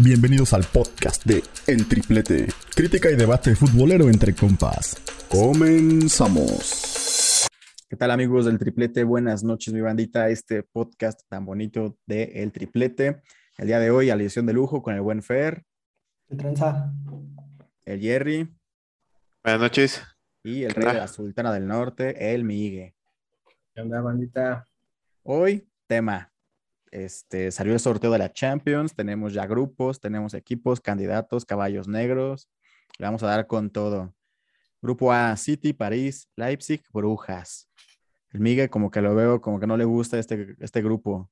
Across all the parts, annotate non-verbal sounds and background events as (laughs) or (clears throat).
Bienvenidos al podcast de El Triplete, crítica y debate futbolero entre compas. Comenzamos. ¿Qué tal amigos del Triplete? Buenas noches, mi bandita. Este podcast tan bonito de El Triplete. El día de hoy, alineación de lujo con el buen Fer. ¿Qué tranza? El Jerry. Buenas noches. Y el rey de la Sultana del Norte, el Migue. ¿Qué onda, bandita? Hoy, tema este, salió el sorteo de la Champions, tenemos ya grupos, tenemos equipos, candidatos, caballos negros. Le vamos a dar con todo. Grupo A, City, París, Leipzig, Brujas. El Miguel como que lo veo, como que no le gusta este, este grupo.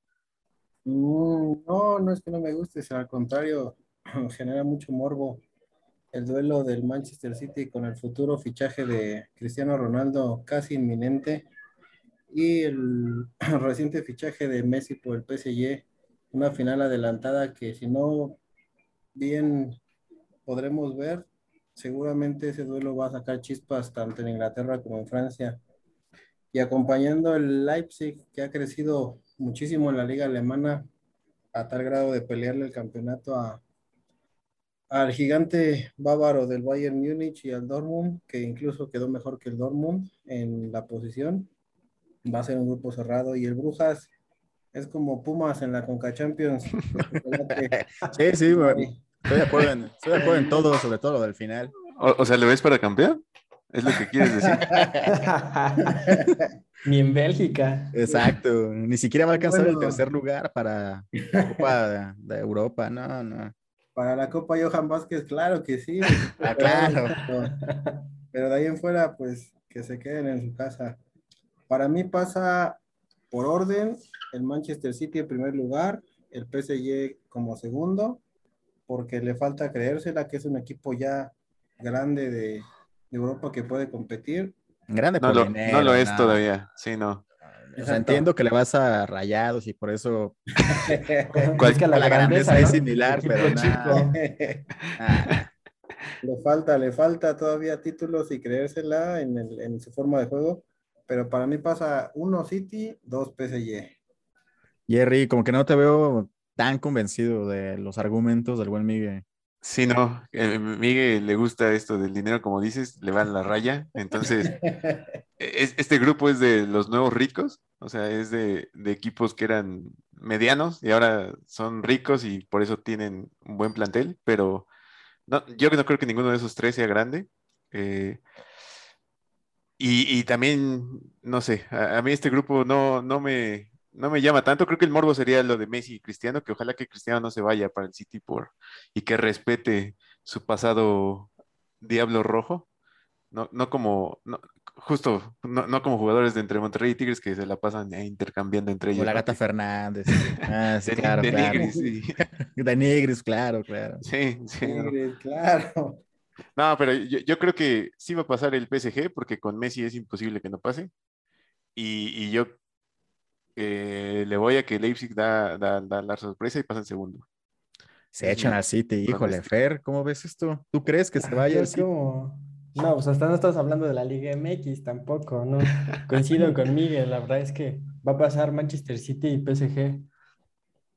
Mm, no, no es que no me guste, al contrario, (clears throat) genera mucho morbo. El duelo del Manchester City con el futuro fichaje de Cristiano Ronaldo casi inminente y el (clears throat) reciente fichaje de Messi por el PSG, una final adelantada que si no bien podremos ver, seguramente ese duelo va a sacar chispas tanto en Inglaterra como en Francia. Y acompañando el Leipzig, que ha crecido muchísimo en la liga alemana, a tal grado de pelearle el campeonato a, al gigante bávaro del Bayern Múnich y al Dortmund, que incluso quedó mejor que el Dortmund en la posición va a ser un grupo cerrado y el Brujas es como Pumas en la Conca Champions. (laughs) sí, sí, Estoy de, acuerdo en, estoy de acuerdo en todo, sobre todo lo del final. O, sea, ¿le ves para campeón? Es lo que quieres decir. (laughs) Ni en Bélgica. Exacto. Ni siquiera va a alcanzar el tercer lugar para la Copa de, Europa. No, no. Para la Copa Johan Vázquez, claro que sí. ah, claro. pero de ahí en fuera, pues que se queden en su casa. Para mí pasa por orden el Manchester City en primer lugar, el PSG como segundo, porque le falta creérsela que es un equipo ya grande de, Europa que puede competir. Grande no, lo, no lo es todavía, sí, no. entiendo que le vas a rayados y por eso (laughs) la, la grandeza es similar, pero chico. (laughs) Le falta, le falta todavía títulos y creérsela en, en su forma de juego pero para mí pasa uno City, dos PSG. Jerry, como que no te veo tan convencido de los argumentos del buen Miguel. Sí, no, a Miguel le gusta esto del dinero, como dices, le van la raya. Entonces, (laughs) este grupo es de los nuevos ricos, o sea, es de, equipos que eran medianos y ahora son ricos y por eso tienen un buen plantel, pero no, yo no creo que ninguno de esos tres sea grande. Eh, y, también, no sé, a, mí este grupo no, no, me, no me llama tanto. Creo que el morbo sería lo de Messi y Cristiano, que ojalá que Cristiano no se vaya para el City por, y que respete su pasado Diablo Rojo. No, no como, justo, no, como jugadores de entre Monterrey y Tigres que se la pasan intercambiando entre ellos. O la gata Fernández. Ah, sí, claro, de, claro. Nigris, sí. (laughs) De claro, claro. Sí, sí. claro. No, pero yo, creo que sí va a pasar el PSG porque con Messi es imposible que no pase. Y, yo eh, le voy a que Leipzig da, la sorpresa y pasa en segundo. Se echan al City, híjole, Fer, ¿cómo ves esto? ¿Tú crees que se vaya No, pues hasta no estás hablando de la Liga MX tampoco, ¿no? (laughs) Coincido con Miguel, la verdad es que va a pasar Manchester City y PSG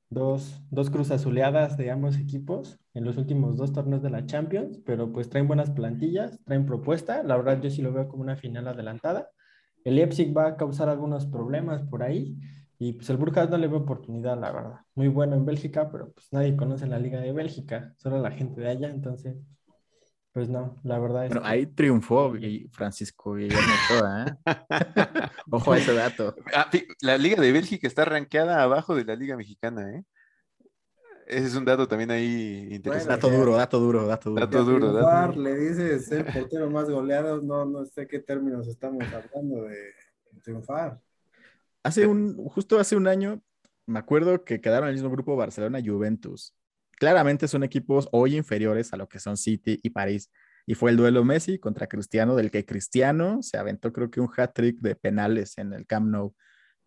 dos, dos cruz azuleadas de ambos equipos en los últimos dos torneos de la Champions, pero pues traen buenas plantillas, traen propuesta, la verdad yo sí lo veo como una final adelantada. El Leipzig va a causar algunos problemas por ahí y pues el Burjas no le ve oportunidad, la verdad. Muy bueno en Bélgica, pero pues nadie conoce la liga de Bélgica, solo la gente de allá, entonces pues no, la verdad es. Bueno, ahí triunfó Francisco Guillermo ¿eh? (laughs) Ojo a ese dato. Ah, la Liga de Bélgica está rankeada abajo de la Liga Mexicana, ¿eh? Ese es un dato también ahí interesante. dato duro, dato duro, dato duro. Dato duro, dato duro. Le dices el portero más goleado, no, no sé qué términos estamos hablando de triunfar. Hace un, justo hace un año, me acuerdo que quedaron en el mismo grupo Barcelona y Juventus claramente son equipos hoy inferiores a lo que son City y París. Y fue el duelo Messi contra Cristiano, del que Cristiano se aventó creo que un hat-trick de penales en el Camp Nou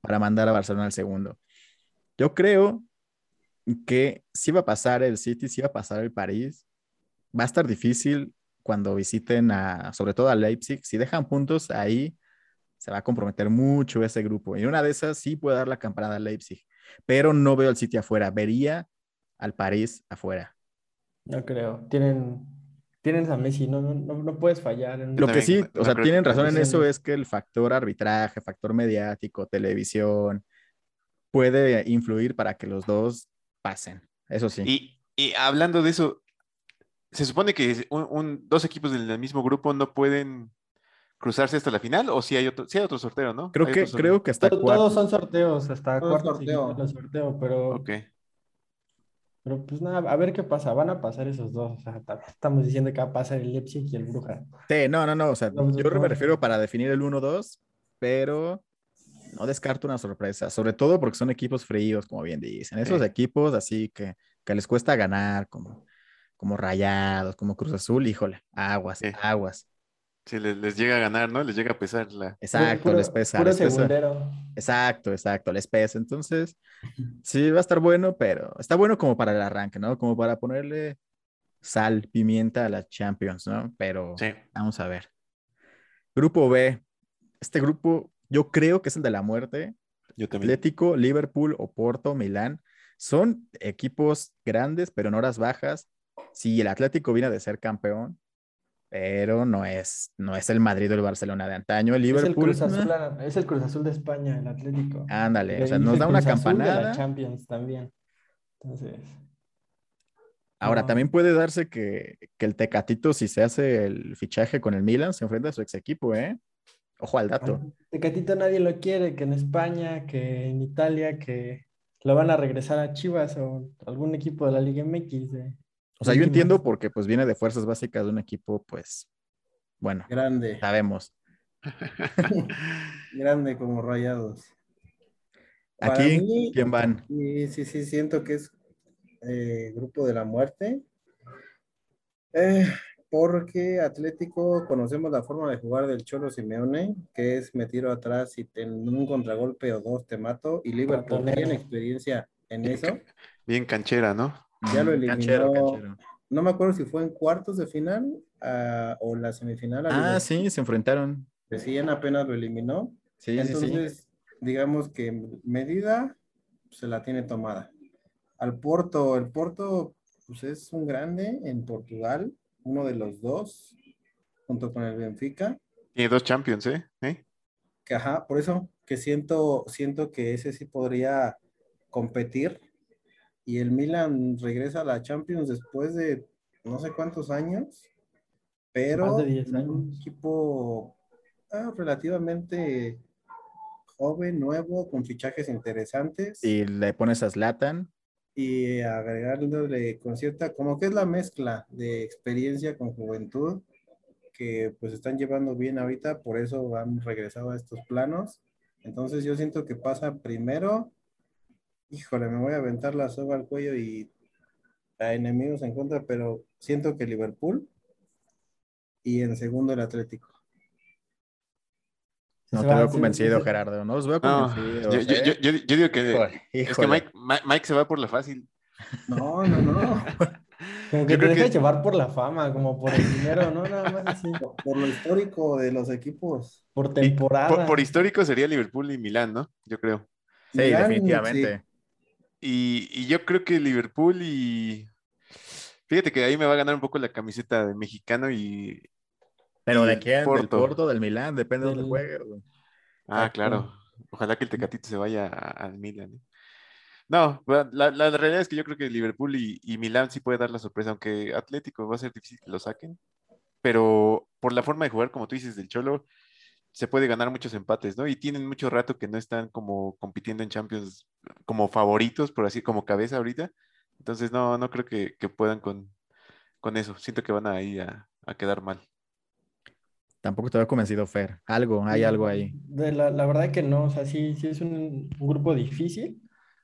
para mandar a Barcelona al segundo. Yo creo que si va a pasar el City, si va a pasar el París. Va a estar difícil cuando visiten a, sobre todo a Leipzig. Si dejan puntos ahí, se va a comprometer mucho ese grupo. Y una de esas sí puede dar la campanada a Leipzig, pero no veo al City afuera. Vería al París afuera. No creo. Tienen, tienen a Messi, no, no, no, puedes fallar. en- Lo que sí, o sea, tienen razón en eso. es que el factor arbitraje, factor mediático, televisión, puede influir para que los dos pasen. Eso sí. Y, y hablando de eso, se supone que un, un- dos equipos del mismo grupo no pueden cruzarse hasta la final, o si hay otro, sí hay otro sorteo, ¿no? creo que, creo que hasta. Todos son sorteos, hasta Todo y sorteo. sorteo, pero, Ok. pero pues nada, a ver qué pasa. Van a pasar esos dos. O sea, ta- estamos diciendo que va a pasar el Leipzig y el Bruja. Sí, no, no, no. O sea, No, yo no. me refiero para definir el 1-2, pero no descarto una sorpresa, sobre todo porque son equipos fríos, como bien dicen. Esos Sí. equipos así que, que les cuesta ganar, como, como Rayados, como Cruz Azul, híjole, aguas, Sí. aguas. Si les, les llega a ganar, ¿no? Les llega a pesar la... Exacto, Puro- les pesa, Puro les pesa. Exacto, exacto, les pesa. Entonces, (laughs) sí, va a estar bueno, pero está bueno como para el arranque, ¿no? Como para ponerle sal, pimienta a las Champions, ¿no? Pero Sí. vamos a ver. Grupo B. Este grupo, yo creo que es el de la muerte. Yo también. Atlético, Liverpool, Oporto, Milán. Son equipos grandes, pero en horas bajas. Sí, el Atlético viene de ser campeón, pero no es, no es el Madrid o el Barcelona de antaño. El Es el, Liverpool, Cruz Azul, meh, es el Cruz Azul de España, el Atlético. ándale, Le o sea, nos da una Cruz Azul de la campanada. Champions también. Entonces, Ahora, No. también puede darse que, que el Tecatito, si se hace el fichaje con el Milan, se enfrenta a su ex equipo, ¿eh? Ojo al dato. Tecatito nadie lo quiere, que en España, que en Italia, que lo van a regresar a Chivas o algún equipo de la Liga MX. de- O sea, yo entiendo porque pues viene de fuerzas básicas de un equipo, pues, bueno, Grande, sabemos. (laughs) grande como rayados. Para Aquí, mí, ¿quién van? Sí, sí, sí, siento que es eh, grupo de la muerte. Eh, porque Atlético conocemos la forma de jugar del Cholo Simeone, que es me tiro atrás y en un contragolpe o dos te mato. Y Liverpool tiene experiencia en eso. Bien canchera, ¿no? Ya lo Mm, eliminó. Canchero, canchero. No me acuerdo si fue en cuartos de final ah, o la semifinal. Ah, Liverpool. sí, se enfrentaron. Recién apenas lo eliminó. Sí, sí, sí. Entonces, digamos que medida se la tiene tomada. Al Porto, el Porto pues es un grande en Portugal, uno de los dos, junto con el Benfica. Tiene dos Champions, ¿eh? ¿Eh? Que, ajá, por eso que siento, siento que ese sí podría competir. Y el Milan regresa a la Champions después de no sé cuántos años, pero Más de 10 un equipo ah, relativamente joven, nuevo, con fichajes interesantes Y le pones a Zlatan. Y agregándole con cierta, como que es la mezcla de experiencia con juventud que pues están llevando bien ahorita, por eso han regresado a estos planos. Entonces yo siento que pasa primero, híjole, me voy a aventar la soga al cuello y a enemigos en contra, pero siento que Liverpool y en segundo el Atlético. No te veo convencido, Gerardo. No los veo No, convencidos. yo, yo- ¿eh? yo- yo- digo que Híjole, es que. Mike, Mi- Mike se va por la fácil. No, no, no. Como que Yo te que- llevar por la fama, como por el dinero, ¿no? Nada más así, Por lo histórico de los equipos. por temporada. Por, por histórico sería Liverpool y Milán, ¿no? Yo creo. Sí, Milán, definitivamente. Y, y yo creo que Liverpool y... Fíjate que ahí me va a ganar un poco la camiseta de mexicano y... Pero y ¿de quién? Del Porto. Porto, del Milán, depende de dónde Del- juegue. güey. Ah, claro. Ojalá que el Tecatito se vaya al Milan. ¿eh? No, la, la realidad es que yo creo que Liverpool y, y Milán sí puede dar la sorpresa, aunque Atlético va a ser difícil que lo saquen. Pero por la forma de jugar, como tú dices, del Cholo, se puede ganar muchos empates, ¿no? Y tienen mucho rato que no están como compitiendo en Champions como favoritos, por así, como cabeza ahorita. Entonces, no, no creo que, que puedan con, con eso. Siento que van a ir a, a quedar mal. Tampoco te veo convencido, Fer. Algo, hay algo ahí. De la, la verdad que no, o sea, sí, sí es un, un grupo difícil.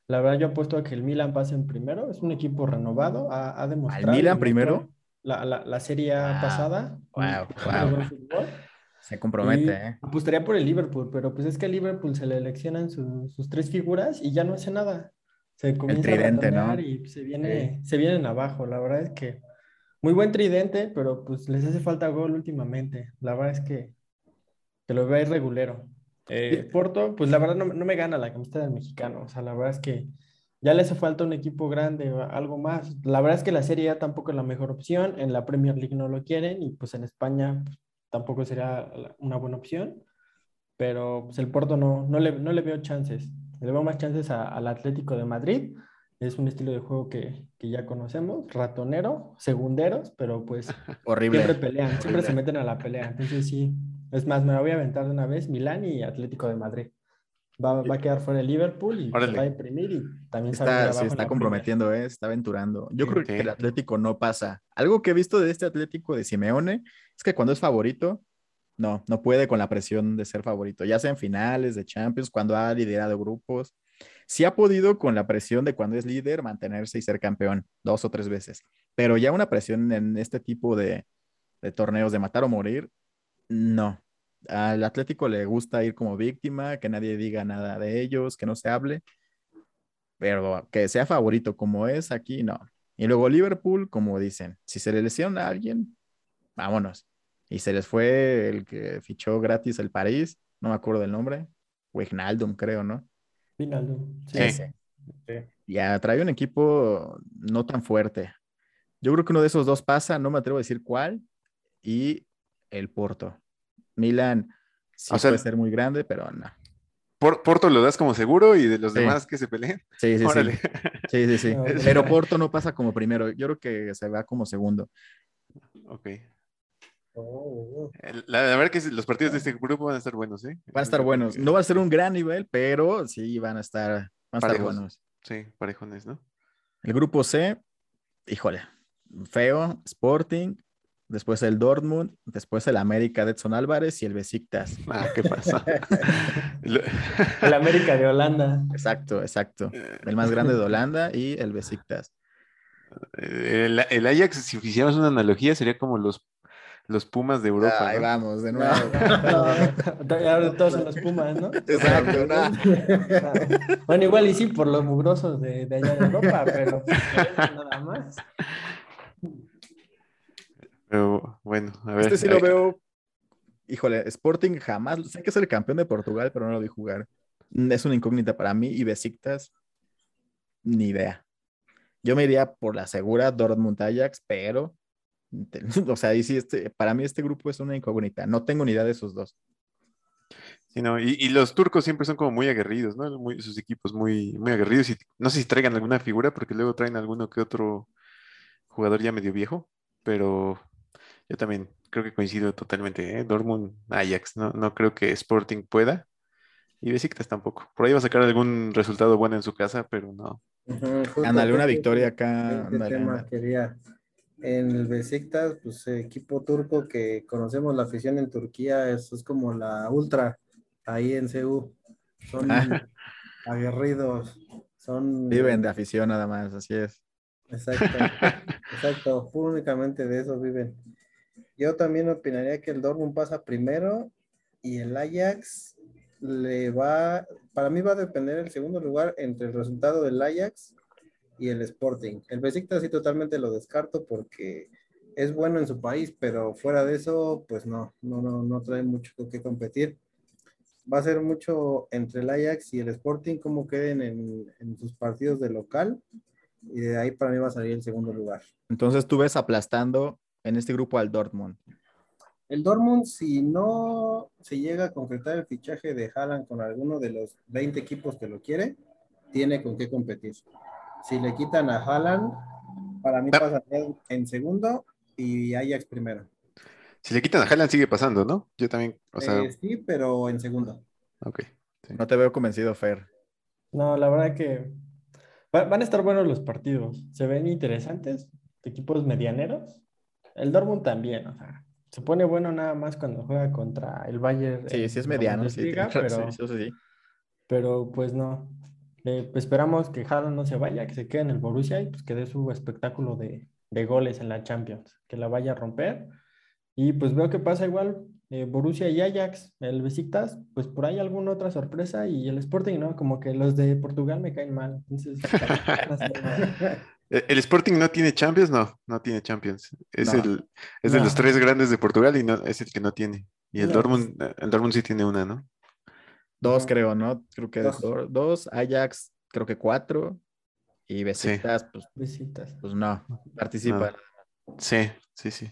La verdad yo apuesto a que el Milan pase en primero, es un equipo renovado, ha, ha demostrado. Milan demostró primero? La, la, la serie Wow, pasada. wow, wow. Se compromete, Y ¿eh? Apostaría por el Liverpool, pero pues es que a Liverpool se le eleccionan su- sus tres figuras y ya no hace nada. Se comienza tridente, a ¿no? y se viene, se vienen abajo. La verdad es que muy buen tridente, pero pues les hace falta gol últimamente. La verdad es que, que lo veo irregulero. Eh, Porto, pues la verdad no, no me gana la camiseta del mexicano. O sea, la verdad es que ya le hace falta un equipo grande o algo más. La verdad es que la Serie A tampoco es la mejor opción, en la Premier League no lo quieren y pues en España pues, tampoco sería una buena opción, pero pues, el Porto no, no, le, no le veo chances. Le veo más chances a- al Atlético de Madrid. Es un estilo de juego que, que ya conocemos, ratonero, segunderos, pero pues (laughs) Horrible. siempre pelean, siempre se meten a la pelea. Entonces sí, es más, me la voy a aventar de una vez, Milán y Atlético de Madrid. Va, va a quedar fuera el Liverpool y Órale. va a imprimir y también se va a Está, se está comprometiendo, ¿eh? está aventurando. Yo creo que el Atlético no pasa. Algo que he visto de este Atlético de Simeone es que cuando es favorito, no, no puede con la presión de ser favorito, ya sea en finales de Champions, cuando ha liderado grupos. Sí ha podido con la presión de cuando es líder mantenerse y ser campeón dos o tres veces, pero ya una presión en este tipo de, de torneos de matar o morir, no. Al Atlético le gusta ir como víctima, que nadie diga nada de ellos, que no se hable pero que sea favorito como es aquí, no. Y luego Liverpool, como dicen, si se le lesiona a alguien, vámonos. Y se les fue el que fichó gratis el París, no me acuerdo del nombre, Wijnaldum, creo, ¿no? Wijnaldum, sí. Sí. Ese. Ya trae un equipo no tan fuerte. Yo creo que uno de esos dos pasa, no me atrevo a decir cuál, y el Porto. Milan sí O sea, puede ser muy grande, pero no. Por- Porto lo das como seguro y de los Sí. demás que se peleen. Sí, sí, sí. Órale. Sí, sí, sí. (laughs) Pero Porto no pasa como primero. Yo creo que se va como segundo. Ok. Oh, El- La, la verdad que los partidos de este grupo van a estar buenos, ¿eh? Van a estar buenos. No va a ser un gran nivel, pero sí van a estar, van a estar buenos. Sí, parejones, ¿no? El grupo C, híjole, feo, Sporting, después el Dortmund, después el América de Edson Álvarez y el Besiktas. (laughs) Ah, ¿qué pasa? (laughs) El América de Holanda. Exacto, exacto. El más grande de Holanda y el Besiktas. el, el Ajax, si hiciéramos una analogía, sería como los, los Pumas de Europa. Ahí ¿no? vamos, de nuevo. Ahora todos son los Pumas, ¿no? Exacto, ¿no? Ah, Bueno, igual y sí, por los mugrosos de, de allá de Europa, pero pues, (laughs) nada más. Pero bueno, a ver. Este sí lo veo. Híjole, Sporting jamás. Sé que es el campeón de Portugal, pero no lo vi jugar. Es una incógnita para mí. Y Besiktas, ni idea. Yo me iría por la segura Dortmund Ajax, pero. (laughs) O sea, ahí sí, este, para mí este grupo es una incógnita. No tengo ni idea de esos dos. Sí, no, y, y los turcos siempre son como muy aguerridos, ¿no? Muy, sus equipos muy, muy aguerridos y no sé si traigan alguna figura porque luego traen alguno que otro jugador ya medio viejo, pero yo también creo que coincido totalmente, ¿eh? Dortmund, Ajax, no, no creo que Sporting pueda y Besiktas tampoco. Por ahí va a sacar algún resultado bueno en su casa, pero no. Ándale, una victoria acá. tema quería. En el Besiktas, pues equipo turco que conocemos la afición en Turquía, eso es como la ultra ahí en CU. Son Ah. aguerridos, son Viven de afición nada más, así es. Exacto, (laughs) exacto, únicamente de eso viven. Yo también opinaría que el Dortmund pasa primero y el Ajax le va, para mí va a depender el segundo lugar entre el resultado del Ajax y el Sporting. El Besiktas sí totalmente lo descarto porque es bueno en su país, pero fuera de eso, pues no, no, no, no trae mucho qué competir. Va a ser mucho entre el Ajax y el Sporting, cómo queden en, en sus partidos de local y de ahí para mí va a salir el segundo lugar. Entonces tú ves aplastando en este grupo al Dortmund. El Dortmund, si no se llega a concretar el fichaje de Haaland con alguno de los 20 equipos que lo quiere, tiene con qué competir. Si le quitan a Haaland, para mí pasaría en segundo y Ajax primero. Si le quitan a Haaland sigue pasando, ¿no? Yo también, o sea, Eh, sí, pero en segundo. ok. No te veo convencido, Fer. No, la verdad que va- van a estar buenos los partidos. Se ven interesantes, equipos medianeros. El Dortmund también, o sea, se pone bueno nada más cuando juega contra el Bayern. Sí, sí es mediano, sí, razón, (laughs) pero, sí, eso sí. pero pues no. Eh, pues esperamos que Haaland no se vaya, que se quede en el Borussia y pues que dé su espectáculo de, de goles en la Champions, que la vaya a romper. Y pues veo que pasa igual eh, Borussia y Ajax, el Besiktas, pues por ahí alguna otra sorpresa y el Sporting, ¿no? Como que los de Portugal me caen mal. Entonces. (laughs) Eh, ¿El Sporting no tiene Champions? No, no tiene Champions. Es, No. el, es de los tres grandes de Portugal y no, es el que no tiene. Y el No, Dortmund, el Dortmund sí tiene una, ¿no? Dos, creo, ¿no? Creo que Dos. do- dos. Ajax, creo que cuatro. Y Besiktas, pues, Visitas. pues no, participa. Sí, sí, sí.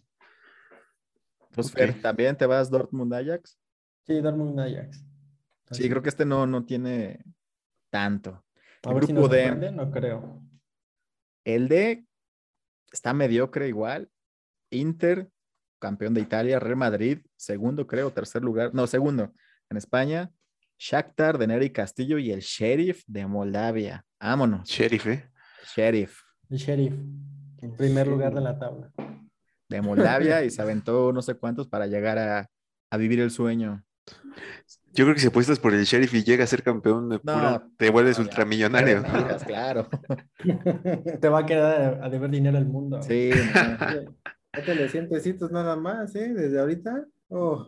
Entonces, Ok. Fer, ¿también te vas Dortmund-Ajax? Sí, Dortmund Ajax. Sí, creo que este no, no tiene tanto. A el ver si grupo nos D. sorprende, no creo. El D está mediocre igual. Inter, campeón de Italia. Real Madrid, segundo creo, tercer lugar. No, segundo en España. Shakhtar de Neri Castillo y el Sheriff de Moldavia. Vámonos. Sheriff, ¿eh? Sheriff El Sheriff. En primer lugar de la tabla. De Moldavia y se (laughs) aventó no sé cuántos para llegar a, a vivir el sueño. Yo creo que si apuestas por el Sheriff y llega a ser campeón de No, pura, te vuelves no, ya. ultramillonario. Claro. (laughs) Te va a quedar a deber dinero el mundo. Sí. (laughs) Métele 100 pesitos nada más, ¿eh? Desde ahorita. Oh,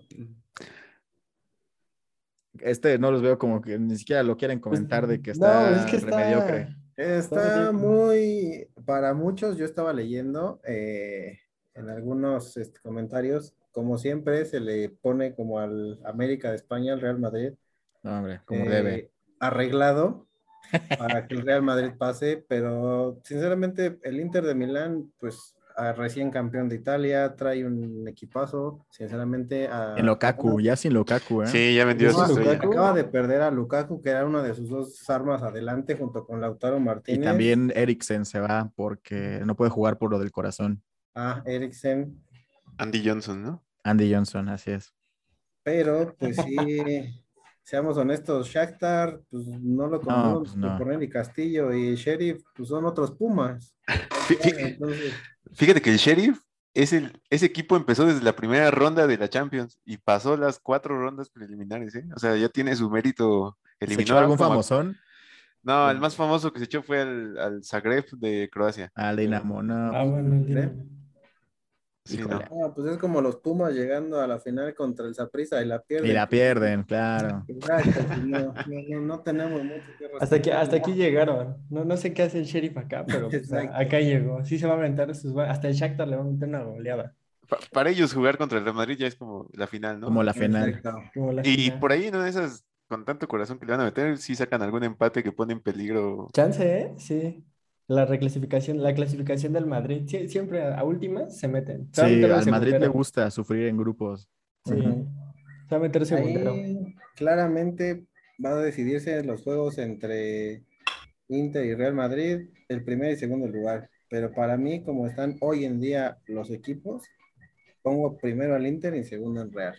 este no los veo como que ni siquiera lo quieren comentar de que No, está es que está... mediocre. Está muy, para muchos, yo estaba leyendo eh, en algunos este, comentarios, como siempre se le pone como al América de España, al Real Madrid, No, hombre, como eh, debe. arreglado (laughs) para que el Real Madrid pase, pero sinceramente el Inter de Milán, pues a recién campeón de Italia, trae un equipazo, sinceramente. A, En Lukaku, ya sin Lukaku, ¿eh? Sí, ya vendió ¿No su? Acaba de perder a Lukaku, que era una de sus dos armas adelante, junto con Lautaro Y Martínez. también Eriksen se va porque no puede jugar por lo del corazón. A Eriksen. Andy Johnson, ¿no? Andy Johnson, así es. Pero, pues sí, (laughs) seamos honestos, Shakhtar, pues no lo conocemos pues no. Castillo y Sheriff, pues son otros Pumas. Entonces, Fíjate que el Sheriff, es el, ese equipo empezó desde la primera ronda de la Champions y pasó las cuatro rondas preliminares, ¿eh? O sea, ya tiene su mérito. ¿Se Eliminó echó algún como famosón? No, el más famoso que se echó fue al, al Zagreb de Croacia. Al Dinamo, no. Ah, bueno, entiendo. Sí, Híjole. no. no, pues es como los Pumas llegando a la final contra el Saprissa y la pierden. Y la pierden, claro. (laughs) No, no, no, no tenemos mucho que Hasta aquí, hasta aquí llegaron. No, no sé qué hace el sheriff acá, (laughs) pero pues, acá llegó. Sí se va a aventar sus... Hasta el Shakhtar le va a meter una goleada. Pa- para ellos jugar contra el Real Madrid ya es como la final, ¿no? Como la final. Exacto. Como la Y final. por ahí, ¿no? Esas, con tanto corazón que le van a meter, sí sacan algún empate que pone en peligro. Chance, ¿eh? Sí. La reclasificación, la clasificación del Madrid. Sie- siempre a, a últimas se meten. Se Sí, al Madrid le gusta sufrir en grupos. Sí. Ujú. Se va a meter segundero. Ahí claramente va a decidirse los juegos entre Inter y Real Madrid, el primer y segundo lugar. Pero para mí, como están hoy en día los equipos, pongo primero al Inter y segundo al Real.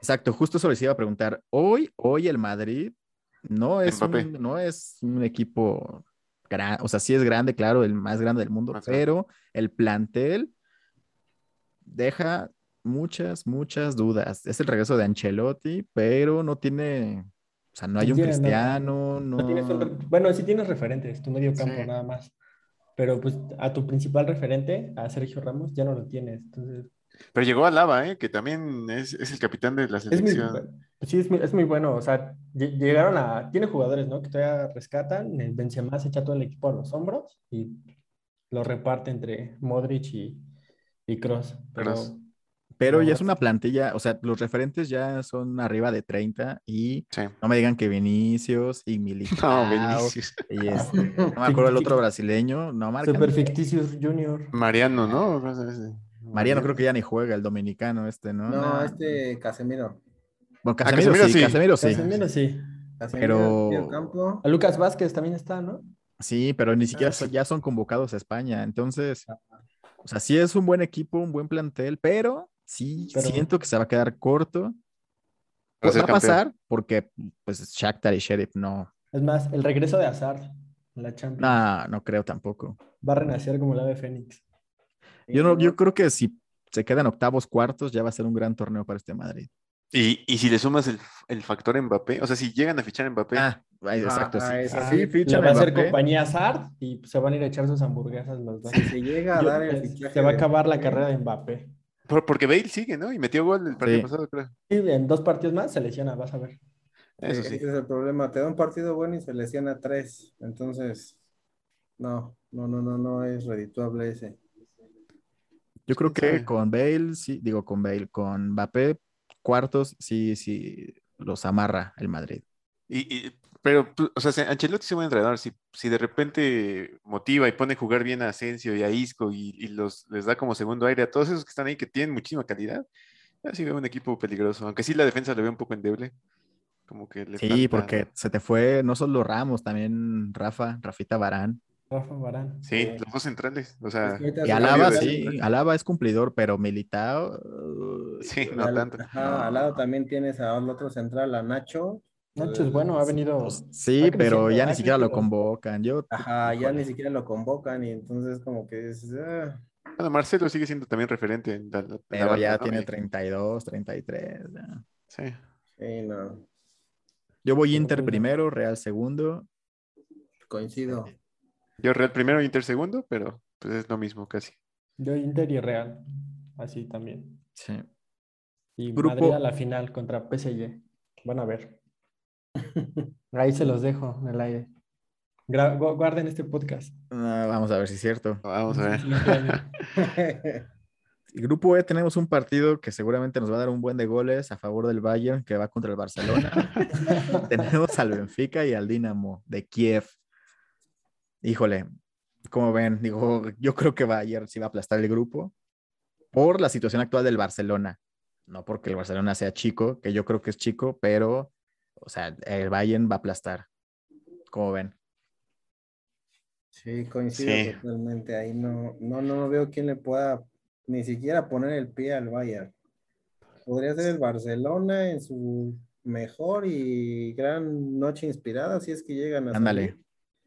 Exacto, justo eso les iba a preguntar. Hoy, hoy el Madrid no es, un, no es un equipo grande, o sea, sí es grande, claro, el más grande del mundo, Más grande. pero el plantel deja muchas, muchas dudas. Es el regreso de Ancelotti, pero no tiene, o sea, no hay un. Cristiano, no. No tienes un re- Bueno, sí tienes referentes, tu medio campo Sí. nada más. Pero pues a tu principal referente, a Sergio Ramos, ya no lo tienes. Entonces, Pero llegó a Lava, ¿eh? Que también es, es el capitán de la es muy, selección. sí, es muy, es muy bueno. O sea, lle- llegaron a. Tiene jugadores, ¿no? Que todavía rescatan. El Benzema se echa todo el equipo a los hombros y lo reparte entre Modric y, y Kroos. Pero. Pero No, ya es no. una plantilla, o sea, los referentes ya son arriba de 30 y Sí. no me digan que Vinicius y (laughs) No, Militao Vinicius. y este, no (laughs) me acuerdo el otro brasileño, no marcan. Super Junior. Mariano, ¿no? Mariano creo que ya ni juega, el dominicano este, ¿no? No, Nah. este Casemiro. Bueno, Ah, Casemiro, Casemiro sí, sí. Casemiro sí. Casemiro sí. Casemiro, Pero- campo. A Lucas Vázquez también está, ¿no? Sí, pero ni siquiera Ah, son- ya son convocados a España. Entonces, o sea, sí es un buen equipo, un buen plantel, pero sí Pero- siento que se va a quedar corto. Pues va a campeón. pasar porque pues Shakhtar y Sheriff no, Es más, el regreso de Hazard en la Champions. no, no creo tampoco. Va a renacer como el ave Fénix. Yo no, yo creo que si se quedan octavos, cuartos, ya va a ser un gran torneo para este Madrid. Y, y si le sumas el, el factor Mbappé, o sea, si llegan a fichar a Mbappé, Ah, ay, exacto, ah, sí. eso Ah, sí, le va a hacer Mbappé. compañía Hazard y se van a ir a echar sus hamburguesas los dos. Si se llega a dar el se- fichaje se va a acabar la carrera de Mbappé. por- porque Bale sigue, ¿no? Y metió gol el partido Sí. pasado, creo. Y en dos partidos más se lesiona, vas a ver. Eso sí. Ese es el problema. Te da un partido bueno y se lesiona tres. Entonces, no, no, no, no, no es redituable ese. Yo creo ¿Quién que sabe? con Bale, sí, digo con Bale, con Mbappé, cuartos, sí, sí, los amarra el Madrid. Y, y Pero, pu- o sea, se- Ancelotti es un buen entrenador. Si, si de repente motiva y pone a jugar bien a Asensio y a Isco y, y los, les da como segundo aire a todos esos que están ahí que tienen muchísima calidad, así veo un equipo peligroso. Aunque sí la defensa le veo un poco endeble. Como que le Sí, falta- porque se te fue no solo Ramos, también Rafa, Rafita Barán. Rafa Barán. Sí, Sí. los dos centrales. O sea, Y Alaba, de- sí, Alaba es cumplidor, pero Militao. uh, sí, no al, tanto. ajá, al lado también tienes al otro central, a Nacho. Nacho es bueno, ha venido. pues, sí, pero ya ni siquiera lo convocan. Yo, Ajá, ya ni siquiera lo convocan y entonces como que es... ah, Bueno, Marcelo sigue siendo también referente en la, en la Pero banda, ya tiene Y- 32, 33. ya. Sí. sí, no, Yo voy Inter pues, primero, Real segundo. coincido. Yo Real primero, Inter segundo, pero pues es lo mismo casi. Yo Inter y Real. Así también. Sí. Y Grupo- Madrid a la final contra PSG. Van a ver. (laughs) Ahí se los dejo en el aire. Gra- guarden este podcast. Ah, vamos a ver si es cierto. Vamos a ver. El (laughs) grupo E tenemos un partido que seguramente nos va a dar un buen de goles a favor del Bayern, que va contra el Barcelona. (laughs) tenemos al Benfica y al Dinamo de Kiev. Híjole, como ven, digo, yo creo que Bayern sí va a aplastar el grupo por la situación actual del Barcelona. No porque el Barcelona sea chico, que yo creo que es chico, pero, o sea, el Bayern va a aplastar. Como ven. Sí, coincido Sí. totalmente. Ahí no, no, no veo quién le pueda ni siquiera poner el pie al Bayern. Podría ser el Barcelona en su mejor y gran noche inspirada, si es que llegan a Ándale.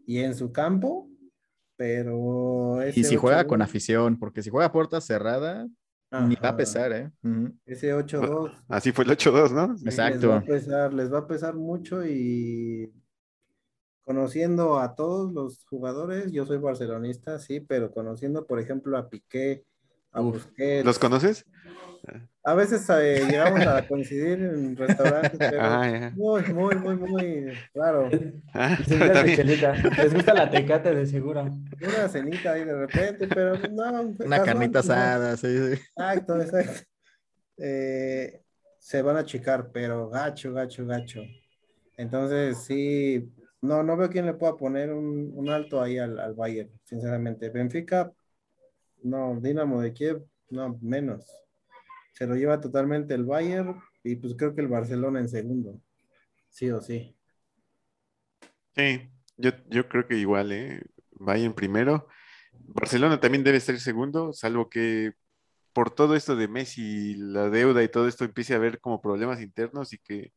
Y en su campo, pero Y si juega con 8-2, afición, porque si juega a puerta cerrada, ni va a pesar, ¿eh? Ese 8-2 Así fue el 8-2, ¿no? Sí. Exacto. les va a pesar, les va a pesar mucho y conociendo a todos los jugadores, yo soy barcelonista, sí, pero conociendo, por ejemplo, a Piqué, a. Busquets, ¿Los conoces? a veces eh, llegamos a coincidir en restaurantes, (laughs) pero Ah, ya. muy, muy, muy, muy claro. Ah. (laughs) Michelita. Les gusta la tecate de seguro. Una cenita ahí de repente, pero no. Una casual, carnita pues, no. asada, sí, sí. Exacto, exacto. Eh, se van a achicar, pero gacho, gacho, gacho. Entonces, sí, no, no veo quién le pueda poner un, un alto ahí al, al Bayern, sinceramente. Benfica, no, Dinamo de Kiev, no, menos. Se lo lleva totalmente el Bayern y pues creo que el Barcelona en segundo. Sí o sí. Sí, yo, yo creo que igual, ¿eh? Bayern primero. Barcelona también debe ser segundo, salvo que por todo esto de Messi, la deuda y todo esto empiece a haber como problemas internos y que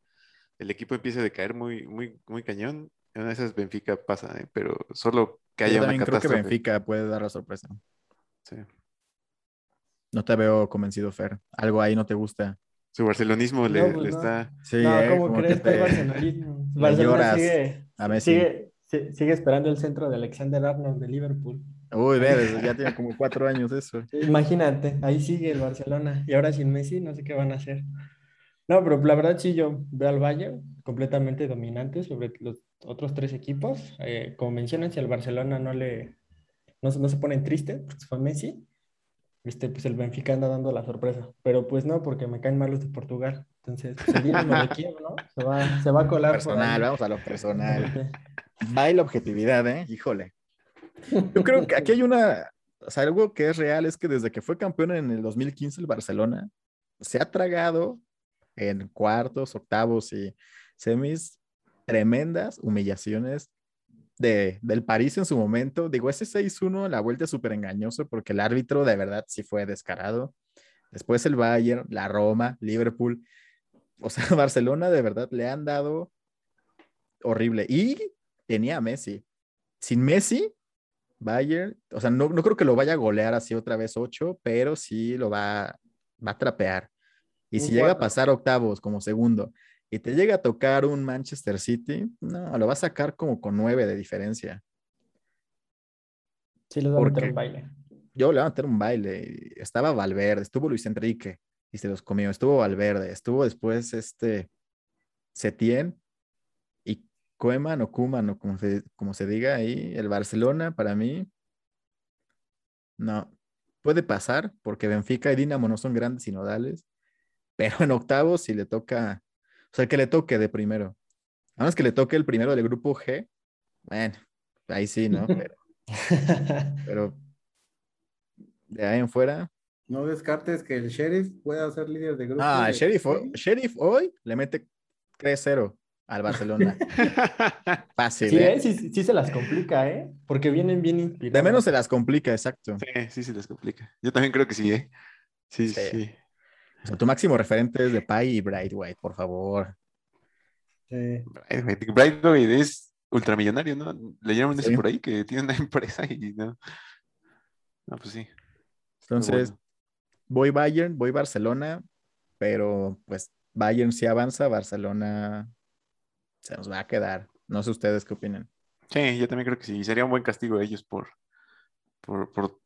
el equipo empiece a decaer muy, muy, muy cañón. En una de esas Benfica pasa, ¿eh? Pero solo que Yo haya una también creo que catástrofe. Benfica puede dar la sorpresa. Sí. No te veo convencido, Fer. Algo ahí no te gusta. Su barcelonismo le, No, pues le no. está... Sí, no, ¿eh? ¿cómo Como crees que que el te- barcelonismo? (laughs) Barcelona sigue, a Messi. sigue, si- sigue esperando el centro de Alexander Arnold de Liverpool. Uy, ve, desde- ya (laughs) tiene como cuatro años eso. Imagínate, ahí sigue el Barcelona. Y ahora sin Messi, no sé qué van a hacer. No, pero la verdad sí, yo veo al Bayern completamente dominante sobre los otros tres equipos. Eh, como mencionan, si al Barcelona no le no, se- no se ponen tristes porque fue Messi, este, pues el Benfica anda dando la sorpresa. Pero pues no, porque me caen mal los de Portugal. Entonces, pues el de ¿no? Se va, se va a colar Personal, vamos a lo personal. Va y la objetividad, ¿eh? Híjole. Yo creo que aquí hay una, o sea, algo que es real es que desde que fue campeón en el 2015 el Barcelona se ha tragado en cuartos, octavos y semis tremendas humillaciones de, del París en su momento. Digo, ese 6-1 en la vuelta es súper engañoso porque el árbitro de verdad sí fue descarado. Después el Bayern, la Roma, Liverpool. O sea, (laughs) Barcelona de verdad le han dado horrible. Y tenía a Messi. Sin Messi, Bayern, o sea, no, no creo que lo vaya a golear así otra vez 8, pero sí lo va, va a trapear. Y si llega a pasar octavos como segundo y te llega a tocar un Manchester City, no, lo va a sacar como con 9 de diferencia. Sí, les va a meter un baile. Yo le voy a meter un baile. Estaba Valverde, estuvo Luis Enrique y se los comió. Estuvo Valverde, estuvo después este Setién y Koeman o Kuman o como se, como se diga ahí. El Barcelona para mí no puede pasar porque Benfica y Dinamo no son grandes sinodales, (laughs) pero en octavos si le toca, o sea, que le toque de primero. A menos que le toque el primero del grupo G. Bueno, ahí sí, ¿no? (laughs) Pero, pero de ahí en fuera. No descartes que el sheriff pueda ser líder de grupo. Ah, de- el sheriff, hoy- sheriff hoy le mete 3-0 al Barcelona. (laughs) Fácil, Sí, ¿eh? ¿eh? sí, sí, sí se las complica, ¿eh? Porque vienen bien inspirados. De menos se las complica, exacto. Sí, sí se les complica. Yo también creo que sí, ¿eh? Sí, Sí. sí. O sea, tu máximo referente es de Pai y Brightwhite, por favor. Sí. Bright- Brightway es ultramillonario, ¿no? Leyeron eso Sí. por ahí que tiene una (laughs) empresa y no. No, pues sí. Entonces, Bueno. voy Bayern, voy Barcelona, pero pues Bayern sí avanza, Barcelona se nos va a quedar. No sé ustedes qué opinan. Sí, yo también creo que sí. Sería un buen castigo a ellos por, por, por,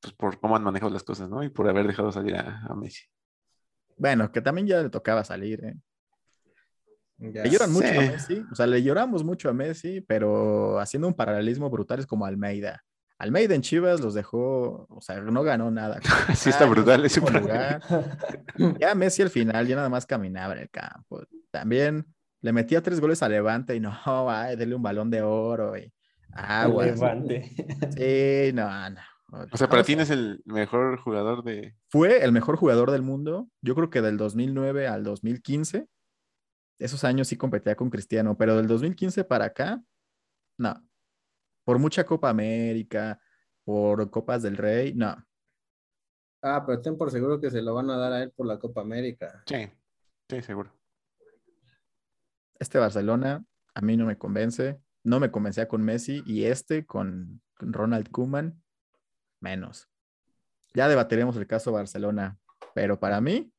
pues, por cómo han manejado las cosas, ¿no? Y por haber dejado salir a, a Messi. Bueno, que también ya le tocaba salir, ¿eh? Ya. Le lloran mucho a. Messi, o sea, le lloramos mucho a Messi, pero haciendo un paralelismo brutal es como Almeida. Almeida en Chivas los dejó, o sea, no ganó nada. (laughs) Sí, está brutal ese lugar. (laughs) Ya Messi al final ya nada más caminaba en el campo. También le metía tres goles a Levante y no, (laughs) ay, dele un balón de oro y agua. Levante. Sí, no, no. O sea, para ti es el mejor jugador de. Fue el mejor jugador del mundo, yo creo que del 2009 al 2015. Esos años sí competía con Cristiano, pero del 2015 para acá, no. Por mucha Copa América, por Copas del Rey, no. Ah, pero ten por seguro que se lo van a dar a él por la Copa América. Sí, sí, seguro. Este Barcelona a mí no me convence, no me convencía con Messi y este con, Ronald Koeman, menos. Ya debatiremos el caso Barcelona, pero para mí,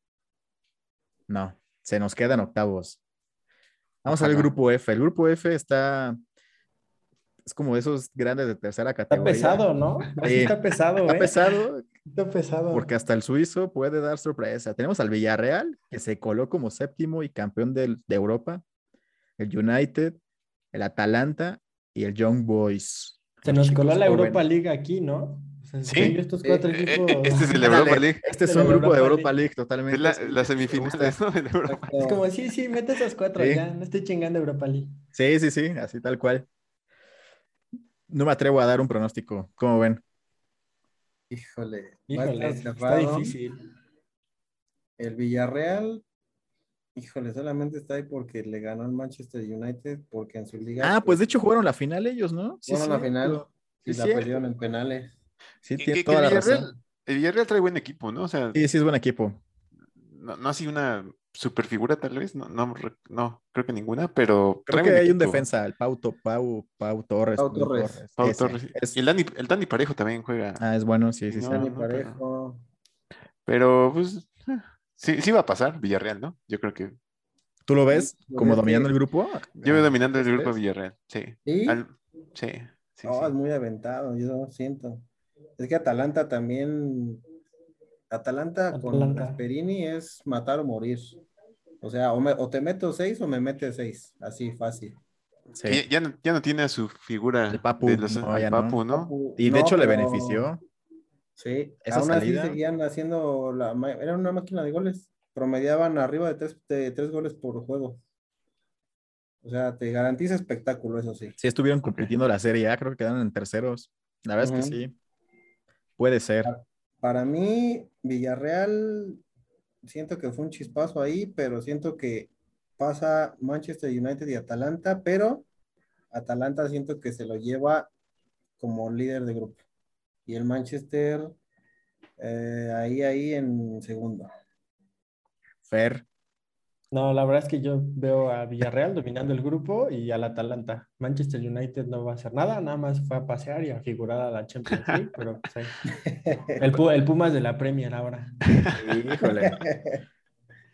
no, se nos quedan octavos. Vamos al grupo F. El grupo F está, es como de esos grandes de tercera Está categoría. pesado, ¿no? Sí. (laughs) está pesado, Está ¿eh? pesado Está pesado. porque hasta el suizo puede dar sorpresa. Tenemos al Villarreal, que se coló como séptimo y campeón del- de Europa, el United, el Atalanta y el Young Boys. Se nos coló la Europa. League aquí, ¿no? Sea, Sí. estos cuatro Eh, equipos. Este es el (laughs) Europa League. Este es De un grupo de Europa League, Es totalmente. la, la (laughs) Europa. Es como, sí, sí, mete esos cuatro Sí. ya. No estoy chingando Europa League. Sí, sí, sí, así tal cual. No me atrevo a dar un pronóstico. ¿Cómo ven? Híjole, está difícil. El Villarreal, híjole, solamente está ahí porque le ganó al Manchester United, porque en su liga. Ah, pues de hecho jugaron la final ellos, ¿no? Sí, Fueron a la final y Sí, la cierto. perdieron en penales. Sí, Que- tiene que- que toda la Villarreal, razón. el Villarreal trae buen equipo, ¿no? O sea, Sí, sí es buen equipo. no, no así una super figura tal vez, no, no, no, creo que ninguna, pero Creo que hay un defensa, el Pau, Pau, Pau Torres. Pau Pau Torres. Pau. Torres. Es- Y el Dani, el Dani Parejo también juega. Ah, es bueno, sí, sí, sí. No, Dani Parejo. Pero pues eh, sí, sí va a pasar Villarreal, ¿no? Yo creo que ¿Tú lo ves como dominando el grupo? yo veo Ah, dominando el grupo Villarreal, sí. ¿Sí? Al- sí, sí, Oh, sí. es muy aventado, yo lo siento. Es que Atalanta también. Atalanta, con. Gasperini es matar o morir. O sea, o, me- o te meto seis o me metes seis. Así fácil. Sí. Ya, no, ya no tiene a su figura El Papu, de los, no, no. Papu, ¿no? Y de No, hecho le benefició. Sí, Esa aún salida. así seguían haciendo la era una máquina de goles. Promediaban arriba de tres, de tres goles por juego. O sea, te garantiza espectáculo, eso sí. Sí estuvieron compitiendo la Serie A, creo que quedaron en terceros. La verdad es que sí. Puede ser. Para mí, Villarreal, siento que fue un chispazo ahí, pero siento que pasa Manchester United y Atalanta, pero Atalanta siento que se lo lleva como líder de grupo. Y el Manchester eh, ahí, ahí en segundo. Fer. No, la verdad es que yo veo a Villarreal dominando el grupo y al Atalanta. Manchester United no va a hacer nada, nada más fue a pasear y a figurar a la Champions League, (laughs) pero pues, ahí. (laughs) el, el Pumas de la Premier ahora. Híjole.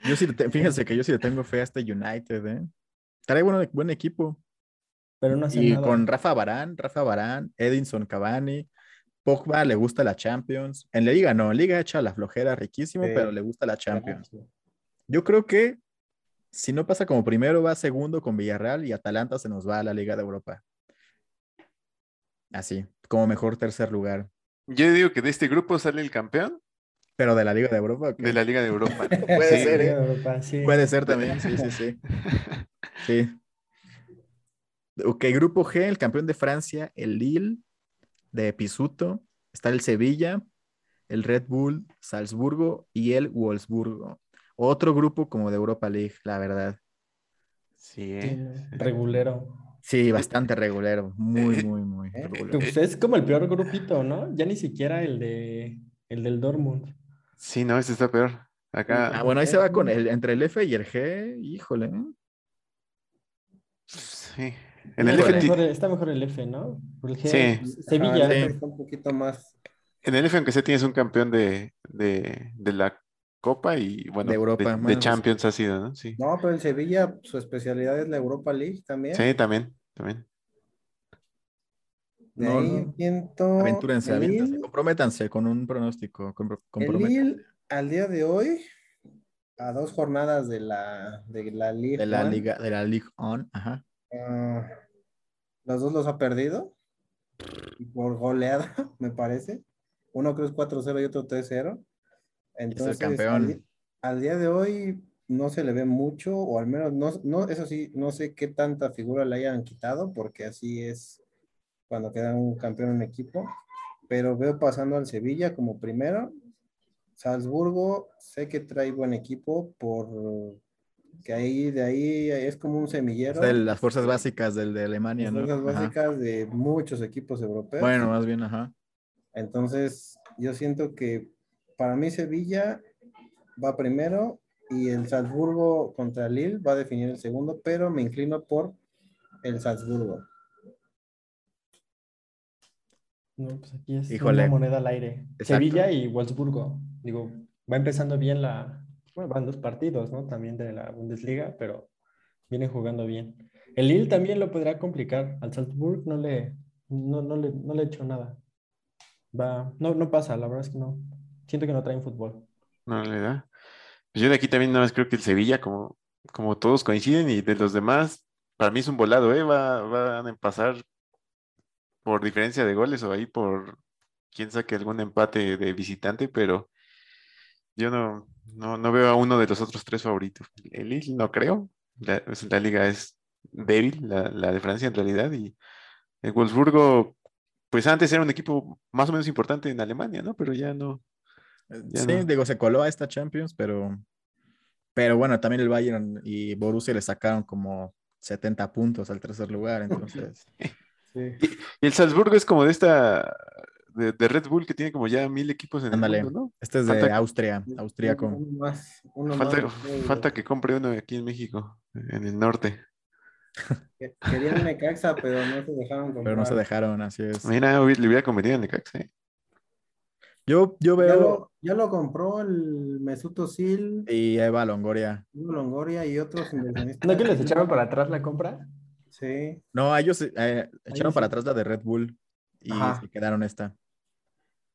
Yo sí, fíjense que yo sí le tengo fe a este United, ¿eh? Trae buen, buen equipo. Pero no hace Y nada. con Rafa Barán, Rafa Barán, Edinson Cavani, Pogba le gusta la Champions. En la liga no, en liga echa la flojera riquísimo, Sí. pero le gusta la Champions. Yo creo que si no pasa como primero, va segundo con Villarreal y Atalanta se nos va a la Liga de Europa. Así, como mejor tercer lugar. Yo digo que de este grupo sale el campeón Pero de la Liga de Europa. ¿o qué? de la Liga de Europa. (laughs) Puede Sí. ser, ¿eh? Europa, sí. Puede ser también, sí, sí, sí. (laughs) Sí. Ok, grupo G, el campeón de Francia, el Lille de Pisuto. Está el Sevilla, el Red Bull Salzburgo y el Wolfsburgo. Otro grupo como de Europa League, la verdad. Sí, ¿eh? Sí, regulero. Sí, bastante regulero. Muy, Eh, muy, muy eh, regulero. Pues es como el peor grupito, ¿no? Ya ni siquiera el de el del Dortmund. Sí, no, este está peor. Acá, Ah, bueno, ahí se va con el, entre el F y el G, híjole. ¿eh? sí. En el, está, F, mejor, está mejor el F, ¿no? El G, Sí. Sevilla. Ah, Sí. está un poquito más. en el F, aunque sea, tienes un campeón de, de, de la Copa y, bueno, De Europa, de, Champions ha sido, ¿no? Sí. No, pero en Sevilla su especialidad es la Europa League también. Sí, también, también. De No, ahí no. siento Aventúrense, el Lille- comprométanse con un pronóstico. compro- El al día de hoy, a dos jornadas de la, de la Liga, De la liga, de la Ligue On, ajá. ah, los dos los ha perdido por goleada, (laughs) me parece. Uno creo es 4-0 y otro 3-0. Entonces, campeón. Al, al día de hoy no se le ve mucho, o al menos no, no, eso sí, no sé qué tanta figura le hayan quitado, porque así es cuando queda un campeón en equipo. Pero veo pasando al Sevilla como primero. Salzburgo, sé que trae buen equipo por que ahí de ahí es como un Es semillero. de las fuerzas básicas del de Alemania, las ¿no? fuerzas Ajá. básicas de muchos equipos europeos. Bueno, más bien, ajá. Entonces, yo siento que para mí Sevilla va primero y el Salzburgo contra Lille va a definir el segundo, pero me inclino por el Salzburgo. No, pues aquí es Híjole. una moneda al aire. Exacto. Sevilla y Wolfsburgo. Digo, va empezando bien la. Bueno, van dos partidos, ¿no? También de la Bundesliga, pero vienen jugando bien. El Lille también lo podrá complicar. Al Salzburg no le, no, no le, no le he hecho nada. Va, no, no pasa, la verdad es que no. Siento que no traen fútbol. No le da. Pues yo de aquí también nada más creo que el Sevilla, como, como todos coinciden, y de los demás, para mí es un volado, ¿eh? Va, van a pasar por diferencia de goles o ahí por quién saque algún empate de visitante, pero yo no, no, no veo a uno de los otros tres favoritos. El Lille no creo. La, pues, la liga es débil, la, la de Francia en realidad, y el Wolfsburgo, pues antes era un equipo más o menos importante en Alemania, ¿no? Pero ya no. Ya sí, no. digo, se coló a esta Champions, pero, pero bueno, también el Bayern y Borussia le sacaron como 70 puntos al tercer lugar, entonces. Y el Salzburgo es como de esta, de, de Red Bull, que tiene como ya mil equipos en Ándale. el mundo, Este es de Falta- Austria, austriaco. Uno más, uno ¿no? Falta, más. falta que compre uno aquí en México, en el norte. Que- Querían Necaxa, pero no se dejaron comprar. Pero no se dejaron, así es. Mira, le hubiera convenido en Necaxa, ¿eh? Yo, yo Ya veo. lo, ya lo compró el Mesut Özil, Y Eva Longoria. Hugo Longoria y otros inversionistas. ¿No que les echaron para atrás la compra? Sí, No, a ellos eh, echaron para atrás la de Red Bull y Ajá. se quedaron esta.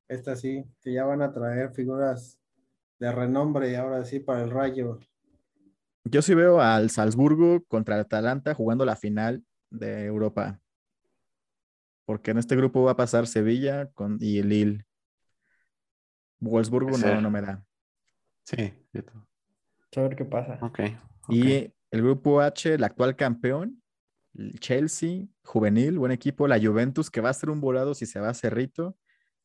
esta sí, que ya van a traer figuras de renombre ahora sí para el Rayo. Yo sí veo al Salzburgo contra el Atalanta jugando la final de Europa. Porque en este grupo va a pasar Sevilla con, y el Lille. Wolfsburgo no, no me da. Sí, cierto. A ver qué pasa. Ok. ok. Y el grupo H, el actual campeón, el Chelsea, juvenil, buen equipo, la Juventus, que va a ser un volado si se va a Cerrito,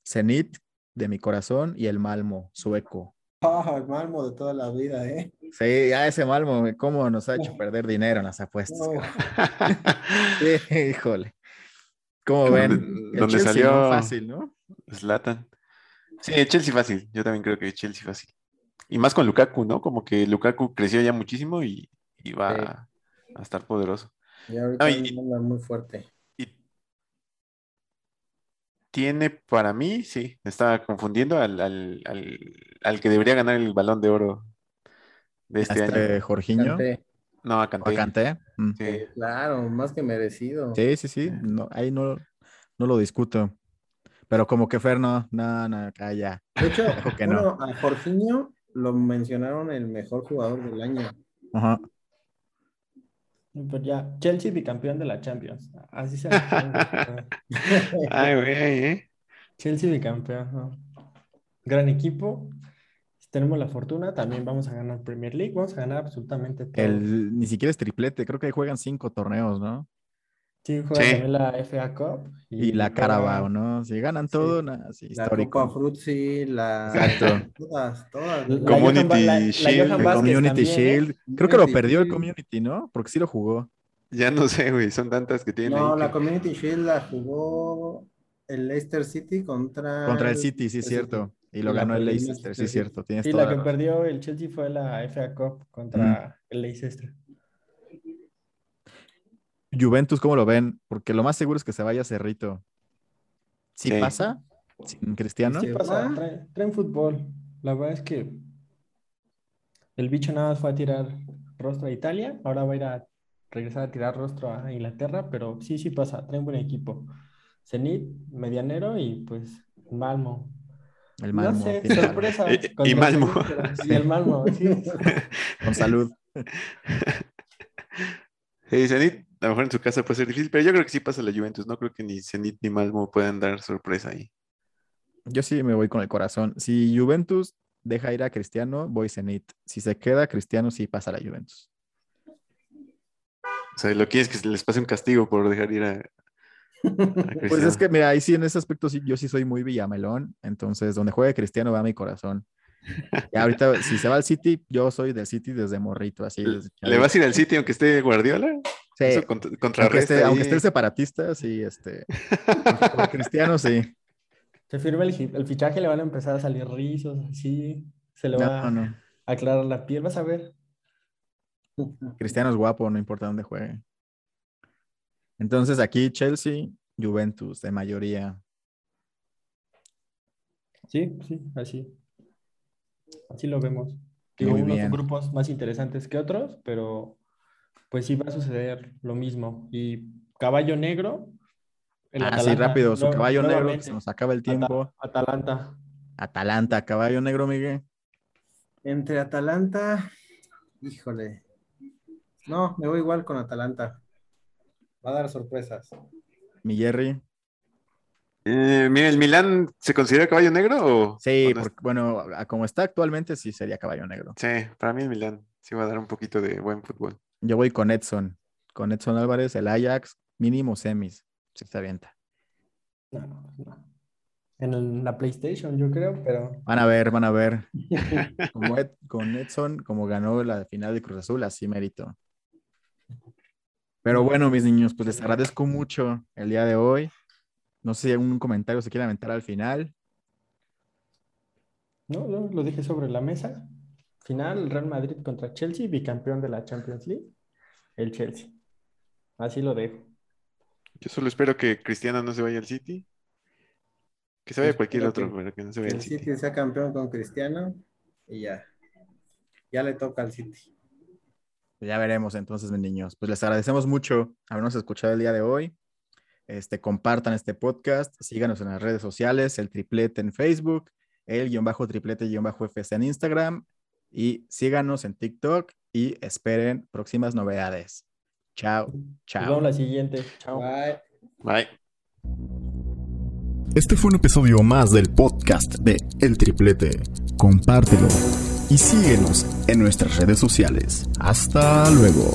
Zenit de mi corazón y el Malmo, sueco. Ah, el Malmo de toda la vida, ¿eh? Sí, ya ese Malmo, cómo nos ha hecho perder dinero en las apuestas. No, (laughs) Sí, híjole. ¿Cómo Donde- ven? El donde Chelsea, salió- ¿no? Fácil, ¿no? Zlatan. Sí, Chelsea fácil. Yo también creo que Chelsea fácil. Y más con Lukaku, ¿no? Como que Lukaku creció ya muchísimo y, y va Sí. a, a estar poderoso. y ahorita No, y- anda muy fuerte. Y tiene para mí, sí, me estaba confundiendo al, al, al, al que debería ganar el balón de oro de este Este año. Jorginho. No, a o Kanté. Kanté. Mm. Sí. Claro, más que merecido. Sí, sí, sí. No, ahí no, no lo discuto. Pero como que Fer no, no, no, ya. De hecho, no. a Jorginho lo mencionaron el mejor jugador del año. Ajá. Pero ya, Chelsea bicampeón de la Champions. Así se. (laughs) Ay, güey, ¿eh? Chelsea bicampeón. ¿no? Gran equipo. Si tenemos la fortuna, también vamos a ganar Premier League. Vamos a ganar absolutamente todo. El, ni siquiera es triplete, creo que ahí juegan cinco torneos, ¿no? Sí, juega Sí. también la FA Cup. Y la Carabao, ¿no? Si ganan todo, nada, sí, La histórico. Copa Fruzzi, la... Exacto. (laughs) Todas, todas. La Community la- la Shield, Community también, ¿eh? Shield. Creo que lo perdió el. Community, ¿no? Porque sí lo jugó. Ya no sé, güey, son tantas que tienen No, ahí la que- Community Shield la jugó el Leicester City contra... Contra el City, sí, el cierto. Y lo Y la ganó el el Leicester, sí, cierto. Tienes Sí, toda la que la razón. perdió el Chelsea fue la FA Cup contra el Leicester. Juventus, ¿cómo lo ven? Porque lo más seguro es que se vaya Cerrito. ¿Sí, Sí. pasa? ¿Sin Cristiano? Sí. ¿Qué pasa? va? Traen, traen fútbol. La verdad es que el bicho nada más fue a tirar rostro a Italia. Ahora va a ir a regresar a tirar rostro a Inglaterra. Pero sí, sí pasa. Traen buen equipo. Zenit, medianero y pues Malmo. El No Malmo. sé, tiene sorpresa. Y- y el Malmo. Pero- Y el Malmo, sí. Con salud. (laughs) Sí, Zenit, a lo mejor en su casa puede ser difícil, pero yo creo que sí pasa la Juventus. No creo que ni Zenit ni Malmo puedan dar sorpresa ahí. Yo sí me voy con el corazón. Si Juventus deja ir a Cristiano, voy Zenit. Si se queda Cristiano, sí pasa la Juventus. O sea, lo que es que les pase un castigo por dejar ir a, (laughs) Pues es que, mira, ahí sí, en ese aspecto, sí, yo sí soy muy villamelón. Entonces, donde juegue Cristiano va mi corazón. (laughs) Y ahorita, si se va al City, yo soy del City desde morrito, así. desde ¿Le vas a ir al City aunque esté Guardiola? Sí, Eso cont- aunque esté, aunque esté separatista, sí, este. Cristiano, sí. Se firma el, el fichaje, le van a empezar a salir rizos, así. Se le va No, no. a aclarar la piel. Vas a ver. Cristiano es guapo, no importa dónde juegue. Entonces, aquí Chelsea, Juventus, de mayoría. Sí, sí, así. Así lo vemos. Digo, unos bien. grupos más interesantes que otros, pero pues sí va a suceder lo mismo. Y caballo negro. el Ah, sí, rápido, su caballo negro, que se nos acaba el tiempo. Atalanta. Atalanta, caballo negro, Miguel. Entre Atalanta, híjole. No, me voy igual con Atalanta. Va a dar sorpresas. Mi Jerry. Eh, mira, ¿el Milán se considera caballo negro o...? Sí, o no es- porque, bueno, como está actualmente, sí sería caballo negro. Sí, para mí el Milán sí va a dar un poquito de buen fútbol. Yo voy con Edson. Con Edson Álvarez, el Ajax, mínimo semis. Sí, está bien. No, no. En el- la PlayStation, yo creo, pero Van a ver, van a ver. (laughs) Como Ed- con Edson, como ganó la final de Cruz Azul, así mérito. Pero bueno, mis niños, pues les agradezco mucho el día de hoy. No sé si algún comentario se quiere aventar al final. no, yo lo dije sobre la mesa. Final, Real Madrid contra Chelsea, bicampeón de la Champions League, el Chelsea. Así lo dejo. Yo solo espero que Cristiano no se vaya al City. Que se vaya Yo cualquier otro, que- pero que no se vaya El al City. City sea campeón con Cristiano y ya. Ya le toca al City. Ya veremos entonces, mis niños. Pues les agradecemos mucho habernos escuchado el día de hoy. Este, compartan este podcast, síganos en las redes sociales, el triplete en Facebook, el guion bajo triplete guion bajo FC en Instagram y síganos en TikTok y esperen próximas novedades. Chao, Nos vemos chao. la siguiente. Chao. Bye. Bye. Este fue un episodio más del podcast de El Triplete. Compártelo y síguenos en nuestras redes sociales. Hasta luego.